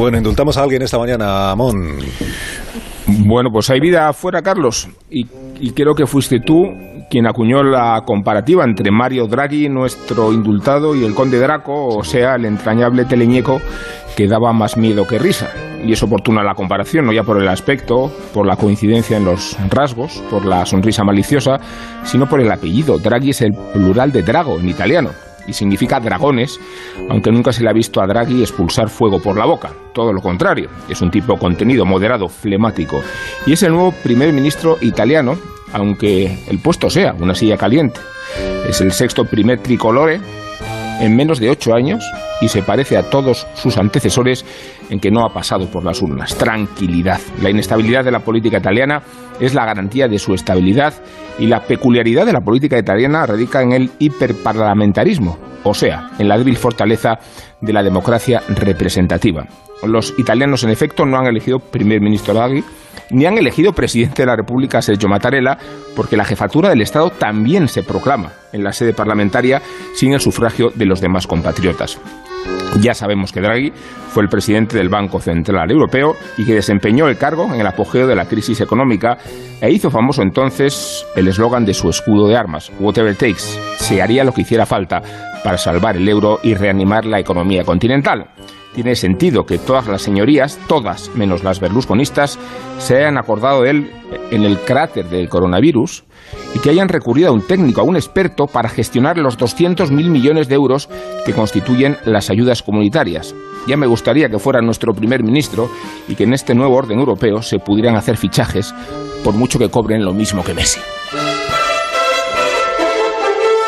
Bueno, indultamos a alguien esta mañana, Amón. Bueno, pues hay vida afuera, Carlos, y, y, creo que fuiste tú quien acuñó la comparativa entre Mario Draghi, nuestro indultado, y el conde Draco, o sea, el entrañable teleñeco que daba más miedo que risa. Y es oportuna la comparación, no ya por el aspecto, por la coincidencia en los rasgos, por la sonrisa maliciosa, sino por el apellido. Draghi es el plural de drago en italiano y significa dragones, aunque nunca se le ha visto a Draghi expulsar fuego por la boca. Todo lo contrario, es un tipo contenido, moderado, flemático. Y es el nuevo primer ministro italiano, aunque el puesto sea una silla caliente. Es el sexto primer tricolore en menos de ocho años y se parece a todos sus antecesores en que no ha pasado por las urnas. Tranquilidad. La inestabilidad de la política italiana es la garantía de su estabilidad y la peculiaridad de la política italiana radica en el hiperparlamentarismo, o sea, en la débil fortaleza de la democracia representativa. Los italianos, en efecto, no han elegido primer ministro Draghi, ni han elegido presidente de la República Sergio Mattarella, porque la jefatura del Estado también se proclama en la sede parlamentaria sin el sufragio de los demás compatriotas. Ya sabemos que Draghi fue el presidente del Banco Central Europeo y que desempeñó el cargo en el apogeo de la crisis económica e hizo famoso entonces el eslogan de su escudo de armas, Whatever takes, se haría lo que hiciera falta para salvar el euro y reanimar la economía continental tiene sentido que todas las señorías, todas menos las berlusconistas, se hayan acordado de él en el cráter del coronavirus y que hayan recurrido a un técnico, a un experto, para gestionar los 200.000 millones de euros que constituyen las ayudas comunitarias. Ya me gustaría que fuera nuestro primer ministro y que en este nuevo orden europeo se pudieran hacer fichajes por mucho que cobren lo mismo que Messi.